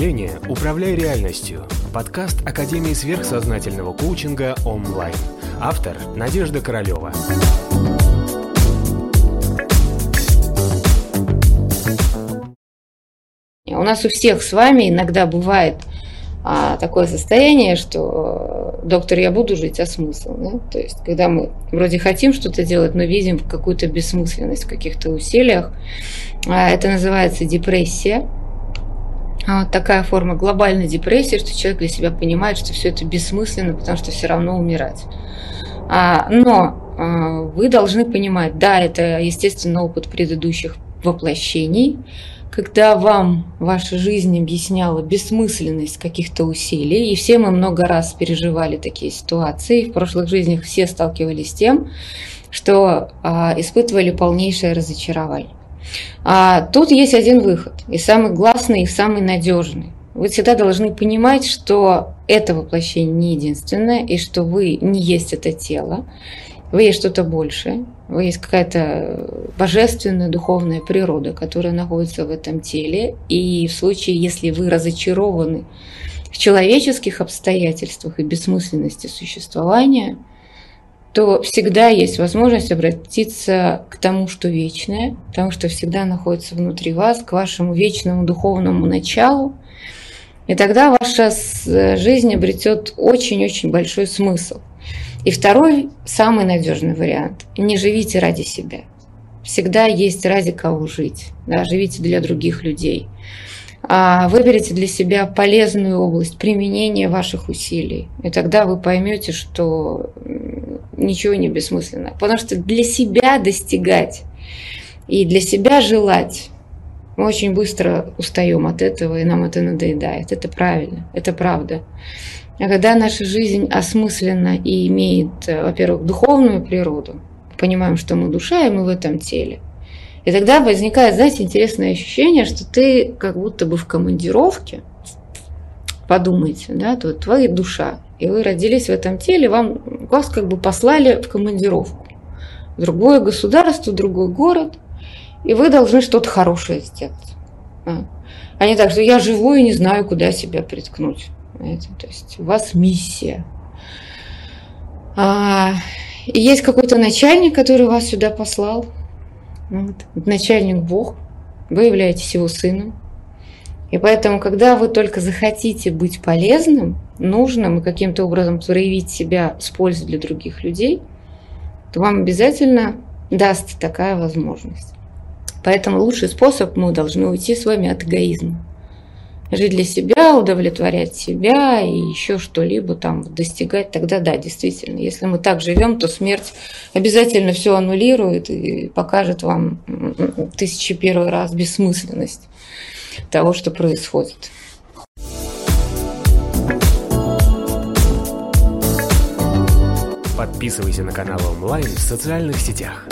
мышления «Управляй реальностью» – подкаст Академии сверхсознательного коучинга онлайн. Автор – Надежда Королева. У нас у всех с вами иногда бывает а, такое состояние, что доктор, я буду жить, а смысл? Да? То есть, когда мы вроде хотим что-то делать, но видим какую-то бессмысленность в каких-то усилиях, а, это называется депрессия. А, такая форма глобальной депрессии, что человек для себя понимает, что все это бессмысленно, потому что все равно умирать. А, но а, вы должны понимать, да, это, естественно, опыт предыдущих воплощений, когда вам ваша жизнь объясняла бессмысленность каких-то усилий, и все мы много раз переживали такие ситуации, в прошлых жизнях все сталкивались с тем, что испытывали полнейшее разочарование. А тут есть один выход, и самый гласный, и самый надежный. Вы всегда должны понимать, что это воплощение не единственное, и что вы не есть это тело, вы есть что-то большее, вы есть какая-то божественная духовная природа, которая находится в этом теле. И в случае, если вы разочарованы в человеческих обстоятельствах и бессмысленности существования, то всегда есть возможность обратиться к тому, что вечное, потому что всегда находится внутри вас, к вашему вечному духовному началу. И тогда ваша жизнь обретет очень-очень большой смысл. И второй, самый надежный вариант. Не живите ради себя. Всегда есть ради кого жить. Да, живите для других людей. А выберите для себя полезную область применения ваших усилий. И тогда вы поймете, что ничего не бессмысленно. Потому что для себя достигать и для себя желать мы очень быстро устаем от этого, и нам это надоедает. Это правильно, это правда. А когда наша жизнь осмыслена и имеет, во-первых, духовную природу, понимаем, что мы душа, и мы в этом теле. И тогда возникает, знаете, интересное ощущение, что ты как будто бы в командировке, подумайте, да, то твоя душа, и вы родились в этом теле, вам, вас как бы послали в командировку в другое государство, в другой город, и вы должны что-то хорошее сделать. А, а не так, что я живу и не знаю, куда себя приткнуть. Понимаете? То есть у вас миссия. А, есть какой-то начальник, который вас сюда послал. Вот. Начальник Бог. Вы являетесь его сыном. И поэтому, когда вы только захотите быть полезным, нужным и каким-то образом проявить себя с пользой для других людей, то вам обязательно даст такая возможность. Поэтому лучший способ мы должны уйти с вами от эгоизма. Жить для себя, удовлетворять себя и еще что-либо там достигать, тогда да, действительно, если мы так живем, то смерть обязательно все аннулирует и покажет вам тысячи первый раз бессмысленность того, что происходит. Подписывайся на канал онлайн в социальных сетях.